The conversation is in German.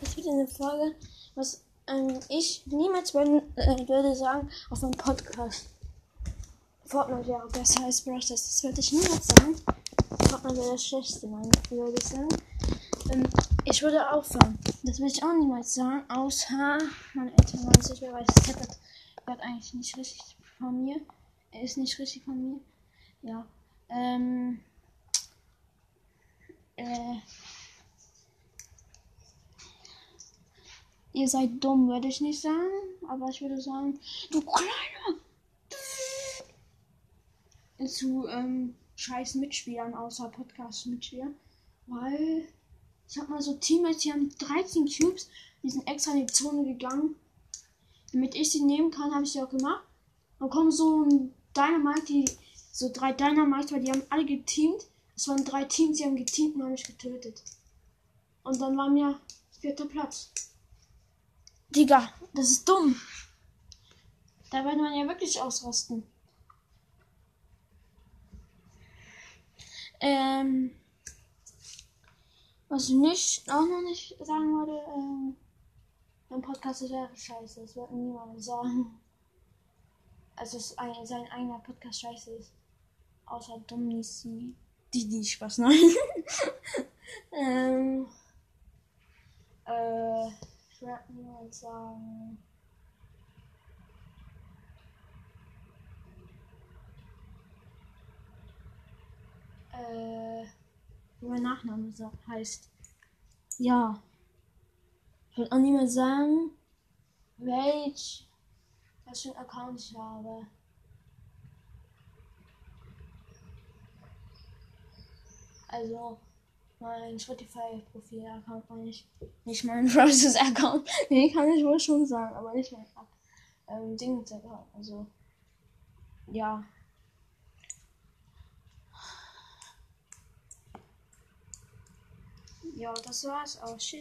Das wird eine Frage, was ähm, ich niemals würde, äh, würde sagen auf einem Podcast. Fortnite wäre besser als Brawl. Das würde ich niemals sagen. Fortnite wäre das Schlechteste, mein, würde ich sagen. Ähm, ich würde aufhören. Das würde ich auch niemals sagen, außer meine Eltern wollen sich, wer weiß, das gehört eigentlich nicht richtig von mir. Er ist nicht richtig von mir. Ja. Ähm. Ihr seid dumm, würde ich nicht sagen. Aber ich würde sagen, du kleiner. Zu ähm, scheiß Mitspielern außer Podcast-Mitspielern. Weil ich habe mal so Teammates, die haben 13 Cubes, die sind extra in die Zone gegangen. Damit ich sie nehmen kann, habe ich sie auch gemacht. Dann kommen so ein Dynamite, die, so drei Dynamite, weil die haben alle geteamt. Es waren drei Teams, die haben geteamt und haben mich getötet. Und dann war mir vierter Platz. Digga, das ist dumm. Da wird man ja wirklich ausrasten. Ähm, was ich nicht, auch noch nicht sagen würde, ähm, mein Podcast wäre scheiße. Das wird niemand sagen. Also, ein, sein eigener Podcast scheiße ist. Außer Dominici. Die, die Spaß, nein. ähm, äh, nur sagen. Äh, wie mein Nachname so heißt. Ja. Ich will auch mehr sagen, welch, was für ein Account ich habe. Also, mein Spotify-Profil-Account ich. Nicht mein Process-Account. Nee, kann ich wohl schon sagen, aber nicht mein ähm, Dings-Account. Also, ja. Ja, das war's auch. Tschüss.